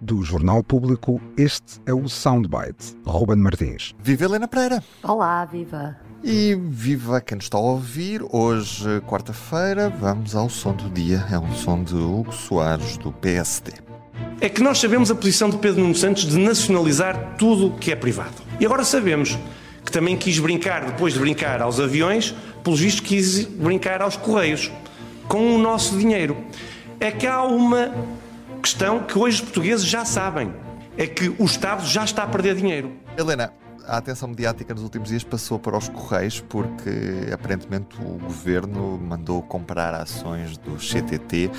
Do Jornal Público, este é o Soundbite. Ruben Martins. Viva Helena Pereira! Olá, viva! E viva quem nos está a ouvir. Hoje, quarta-feira, vamos ao som do dia. É um som de Hugo Soares, do PSD. É que nós sabemos a posição de Pedro Nuno Santos de nacionalizar tudo o que é privado. E agora sabemos que também quis brincar, depois de brincar aos aviões, pelos vistos quis brincar aos correios, com o nosso dinheiro. É que há uma questão que hoje os portugueses já sabem: é que o Estado já está a perder dinheiro. Helena, a atenção mediática nos últimos dias passou para os Correios porque aparentemente o governo mandou comprar ações do CTT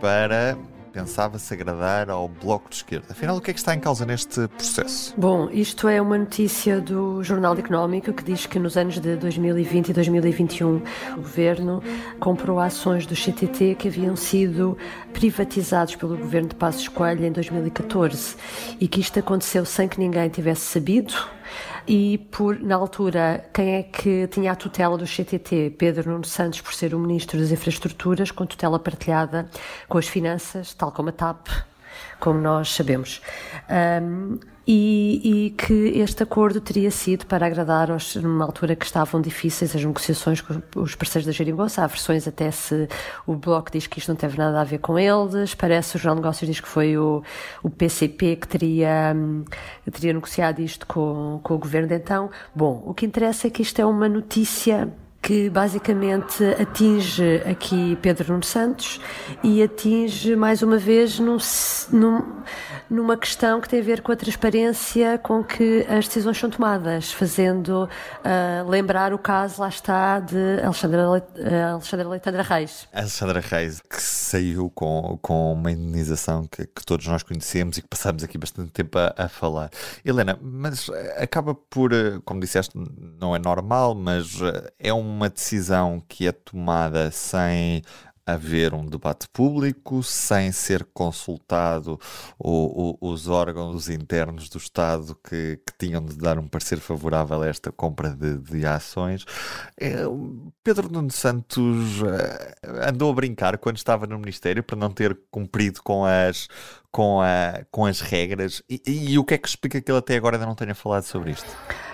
para pensava-se agradar ao Bloco de Esquerda. Afinal, o que é que está em causa neste processo? Bom, isto é uma notícia do Jornal Económico que diz que nos anos de 2020 e 2021 o governo comprou ações do CTT que haviam sido privatizados pelo governo de Passos Coelho em 2014 e que isto aconteceu sem que ninguém tivesse sabido e por, na altura, quem é que tinha a tutela do CTT? Pedro Nuno Santos, por ser o Ministro das Infraestruturas, com tutela partilhada com as finanças, tal como a TAP, como nós sabemos. Um, e, e, que este acordo teria sido para agradar aos, numa altura que estavam difíceis as negociações com os parceiros da Geringonça. Há versões até se o Bloco diz que isto não teve nada a ver com eles, parece o Jornal Negócios diz que foi o, o PCP que teria, teria negociado isto com, com o governo de então. Bom, o que interessa é que isto é uma notícia que basicamente atinge aqui Pedro Nuno Santos e atinge mais uma vez num, num, numa questão que tem a ver com a transparência com que as decisões são tomadas, fazendo uh, lembrar o caso, lá está, de Alexandra, uh, Alexandra Leitandra Reis. Alexandra Reis, que saiu com, com uma indenização que, que todos nós conhecemos e que passamos aqui bastante tempo a, a falar. Helena, mas acaba por, como disseste, não é normal, mas é um uma decisão que é tomada sem haver um debate público, sem ser consultado o, o, os órgãos internos do Estado que, que, tinham de dar um parecer favorável a esta compra de, de ações. É, Pedro Nuno Santos eh, andou a brincar quando estava no Ministério para não ter cumprido com as, com a, com as regras. E, e, e o que é que explica que ele até agora ainda não tenha falado sobre isto?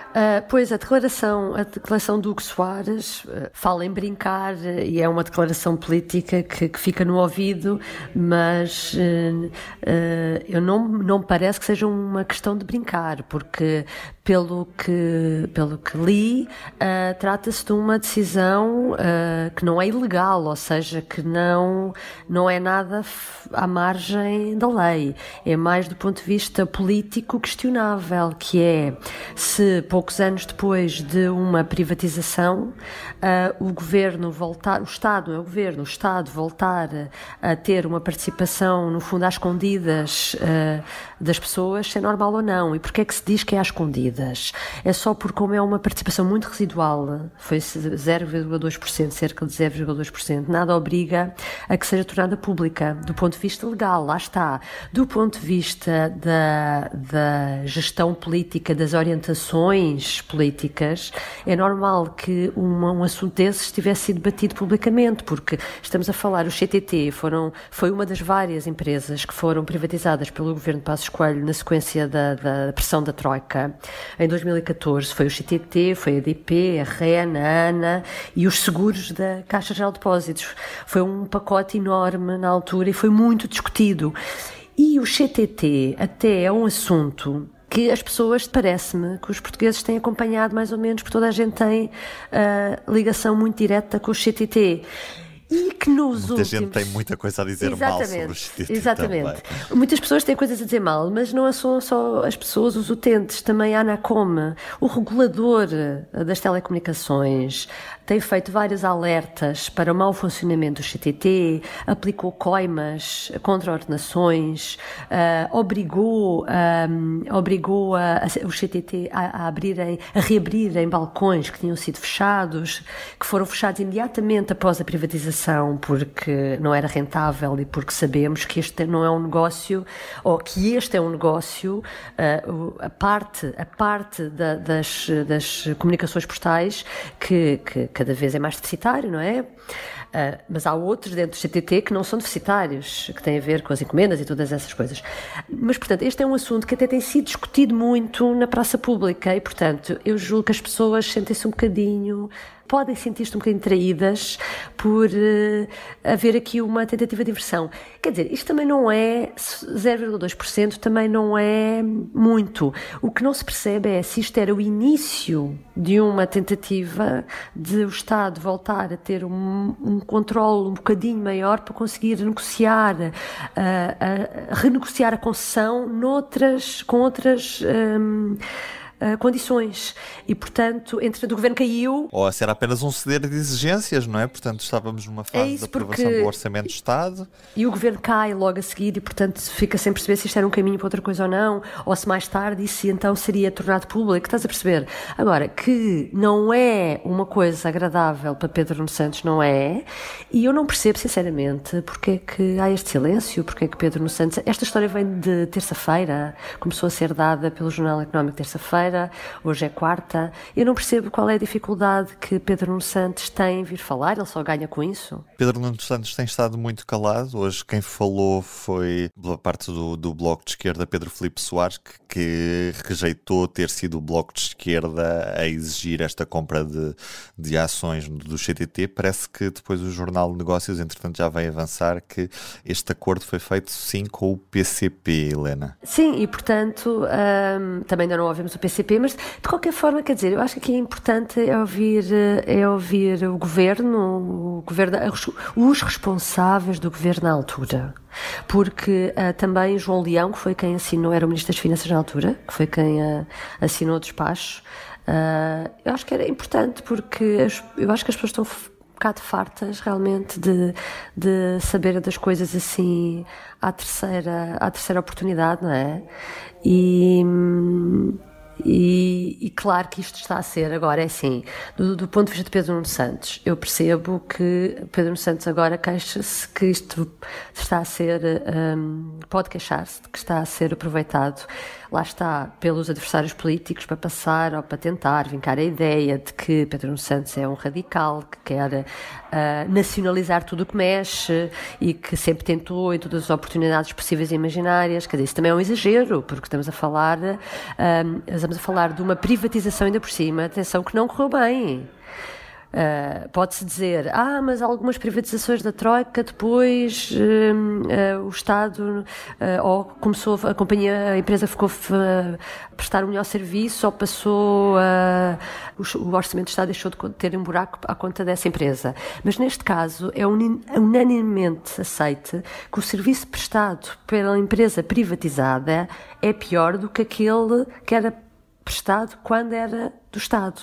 Uh, pois a declaração, a declaração do Hugo Soares uh, fala em brincar uh, e é uma declaração política que, que fica no ouvido, mas eu não, não parece que seja uma questão de brincar, porque pelo que, pelo que li, trata-se de uma decisão que não é ilegal, ou seja, que não, não é nada à margem da lei. É mais do ponto de vista político questionável, que é se poucos anos depois de uma privatização, uh, o governo voltar, o Estado, é o governo, o Estado voltar a ter uma participação, no fundo, às escondidas uh, das pessoas, se é normal ou não. E porquê é que se diz que é às É só porque, como é uma participação muito residual, foi 0,2%, cerca de 0,2%, nada obriga a que seja tornada pública. Do ponto de vista legal, lá está. Do ponto de vista da, da gestão política, das orientações, políticas, é normal que uma, um assunto desses tivesse sido debatido publicamente, porque estamos a falar, o CTT foram, foi uma das várias empresas que foram privatizadas pelo governo de Passos Coelho na sequência da, da pressão da Troika. Em 2014 foi o CTT, foi a DP, a REN, a ANA e os seguros da Caixa Geral de Depósitos. Foi um pacote enorme na altura e foi muito discutido. E o CTT até é um assunto que as pessoas, parece-me, que os portugueses têm acompanhado mais ou menos, porque toda a gente tem uh, ligação muito direta com o CTT. E que nos Muita últimos... gente tem muita coisa a dizer exatamente, mal sobre o Exatamente. Também. Muitas pessoas têm coisas a dizer mal, mas não são só as pessoas, os utentes, também a ANACOM, o regulador das telecomunicações, tem feito vários alertas para o mau funcionamento do CTT, aplicou coimas contra ordenações, uh, obrigou, um, obrigou a, a, o CTT a, a, abrirem, a reabrirem balcões que tinham sido fechados, que foram fechados imediatamente após a privatização porque não era rentável e porque sabemos que este não é um negócio, ou que este é um negócio, uh, a parte, a parte da, das, das comunicações postais que, que cada vez é mais deficitário, não é? Uh, mas há outros dentro do CTT que não são deficitários, que têm a ver com as encomendas e todas essas coisas. Mas, portanto, este é um assunto que até tem sido discutido muito na praça pública e, portanto, eu julgo que as pessoas sentem-se um bocadinho podem sentir-se um bocadinho traídas por uh, haver aqui uma tentativa de inversão. Quer dizer, isto também não é 0,2%, também não é muito. O que não se percebe é se isto era o início de uma tentativa de o Estado voltar a ter um, um controle um bocadinho maior para conseguir negociar, uh, uh, renegociar a concessão noutras, com outras. Um, uh, condições. E, portanto, entretanto, o governo caiu. Ou se era apenas um ceder de exigências, não é? Portanto, estávamos numa fase é de aprovação porque... do Orçamento de Estado. E o governo cai logo a seguir e, portanto, fica sem perceber se isto era um caminho para outra coisa ou não, ou se mais tarde isso então seria tornado público. Estás a perceber? Agora, que não é uma coisa agradável para Pedro Nuno Santos, não é. E eu não percebo, sinceramente, porque é que há este silêncio, porque é que Pedro Nuno Santos. Esta história vem de terça-feira, começou a ser dada pelo Jornal Económico terça-feira terça-feira, hoje é quarta. Eu não percebo qual é a dificuldade que Pedro Nuno Santos tem em vir falar, ele só ganha com isso. Pedro Nuno Santos tem estado muito calado. Hoje quem falou foi pela parte do, do Bloco de Esquerda, Pedro Filipe Soares, que, que, rejeitou ter sido o Bloco de Esquerda a exigir esta compra de, de ações do CTT. Parece que depois o Jornal de Negócios, entretanto, já vai avançar que este acordo foi feito sim com o PCP, Helena. Sim, e portanto hum, também ainda não ouvimos o PCP Mas de qualquer forma, quer dizer, eu acho que aqui é importante é ouvir, é ouvir o governo, o governo os responsáveis do governo na altura. Porque uh, também João Leão, que foi quem assinou, era o Ministro das Finanças na altura, que foi quem uh, assinou o despacho, uh, eu acho que era importante porque eu acho que as pessoas estão um bocado fartas realmente de, de saber das coisas assim à terceira, à terceira oportunidade, não é? E, hum, e, e, claro que isto está a ser agora, é assim, do, do, ponto de vista de Pedro Nuno Santos, eu percebo que Pedro Nuno Santos agora queixa-se que isto está a ser, um, pode queixar-se de que está a ser aproveitado lá está, pelos adversários políticos para passar ou para tentar vincar a ideia de que Pedro Santos é um radical, que quer uh, nacionalizar tudo o que mexe e que sempre tentou em todas as oportunidades possíveis e imaginárias. Quer dizer, isso também é um exagero, porque estamos a falar, uh, estamos a falar de uma privatização ainda por cima, atenção, que não correu bem. Uh, Pode-se dizer, ah, mas algumas privatizações da Troika depois uh, uh, o Estado ou começou a companhia, a empresa ficou a prestar um melhor serviço ou passou o, o, Orçamento do Estado deixou de ter um buraco à conta dessa empresa. Mas neste caso é unanimemente aceite que o serviço prestado pela empresa privatizada é pior do que aquele que era prestado quando era do Estado.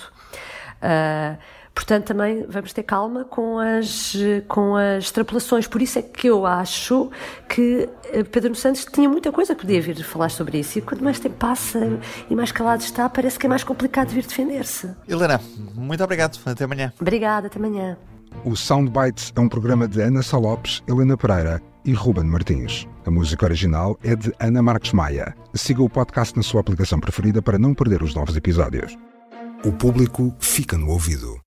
Portanto, também vamos ter calma com as, com as extrapolações. Por isso é que eu acho que eh, Pedro Santos tinha muita coisa que podia vir falar sobre isso. E quanto mais tempo passa e mais calado está, parece que é mais complicado vir defender-se. Helena, muito obrigado. Até amanhã. Obrigada, até amanhã. O Soundbites é um programa de Ana Salopes, Helena Pereira e Ruben Martins. A música original é de Ana Marques Maia. Siga o podcast na sua aplicação preferida para não perder os novos episódios. O público fica no ouvido.